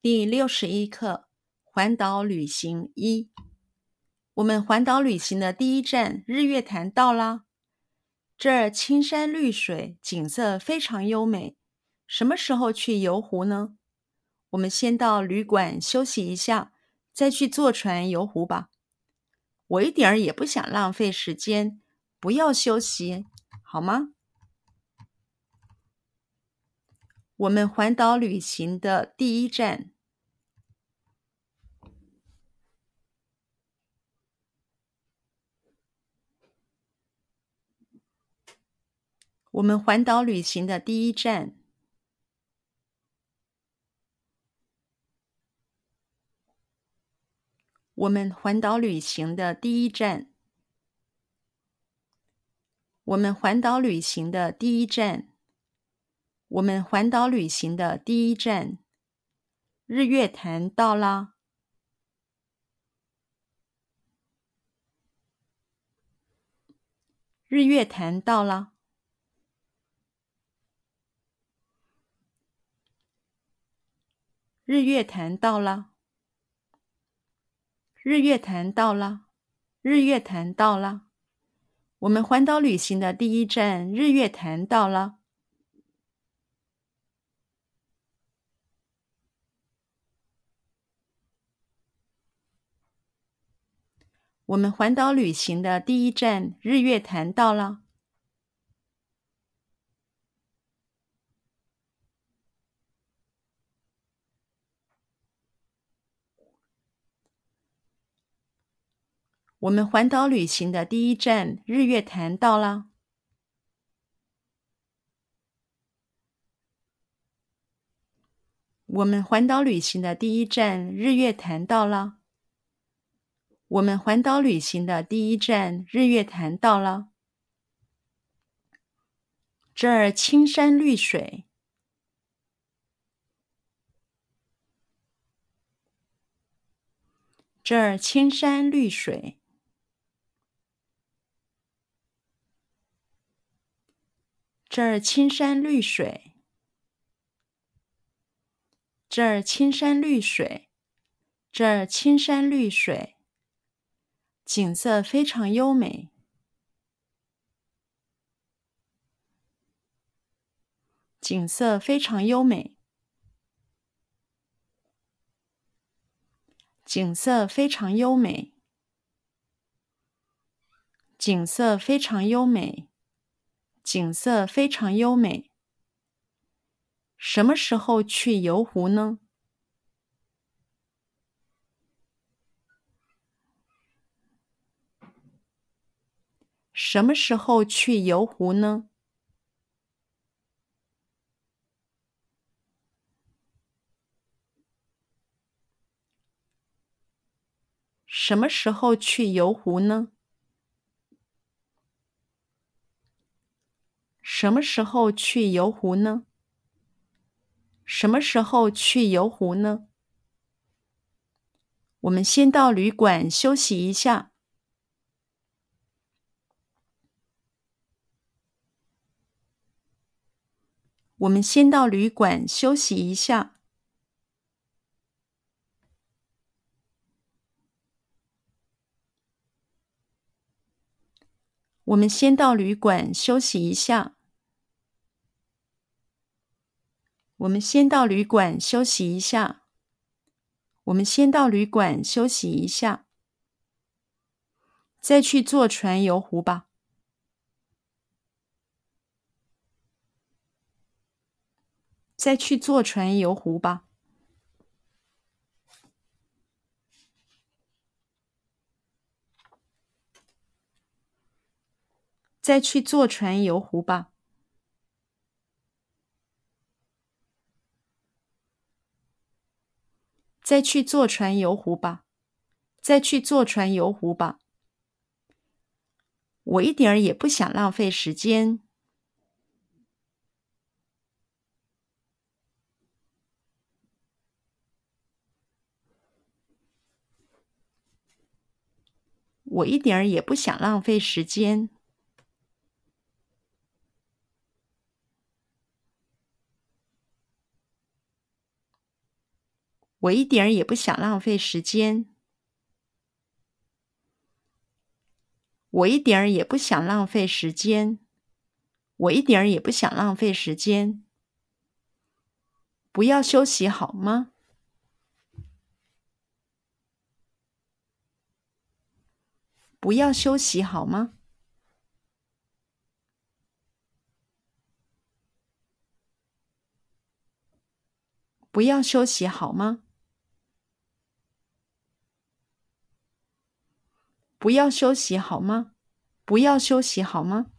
第六十一课环岛旅行一。我们环岛旅行的第一站日月潭到啦。这儿青山绿水，景色非常优美。什么时候去游湖呢？我们先到旅馆休息一下，再去坐船游湖吧。我一点儿也不想浪费时间，不要休息，好吗？我们环岛旅行的第一站。我们环岛旅行的第一站。我们环岛旅行的第一站。我们环岛旅行的第一站。我们环岛旅行的第一站，日月潭到啦！日月潭到啦！日月潭到啦！日月潭到啦！日月潭到啦！我们环岛旅行的第一站，日月潭到啦！我们环岛旅行的第一站日月潭到了。我们环岛旅行的第一站日月潭到了。我们环岛旅行的第一站日月潭到了。我们环岛旅行的第一站日月潭到了。这儿青山绿水。这儿青山绿水。这儿青山绿水。这儿青山绿水。这儿青山绿水。景色非常优美。景色非常优美。景色非常优美。景色非常优美。景色非常优美。什么时候去游湖呢？什么时候去游湖呢？什么时候去游湖呢？什么时候去游湖呢？什么时候去游湖呢？我们先到旅馆休息一下。我们先到旅馆休息一下。我们先到旅馆休息一下。我们先到旅馆休息一下。我们先到旅馆休息一下。再去坐船游湖吧。再去坐船游湖吧。再去坐船游湖吧。再去坐船游湖吧。再去坐船游湖吧。我一点儿也不想浪费时间。我一点儿也不想浪费时间。我一点儿也不想浪费时间。我一点儿也不想浪费时间。我一点儿也不想浪费时间。不要休息好吗？不要休息好吗？不要休息好吗？不要休息好吗？不要休息好吗？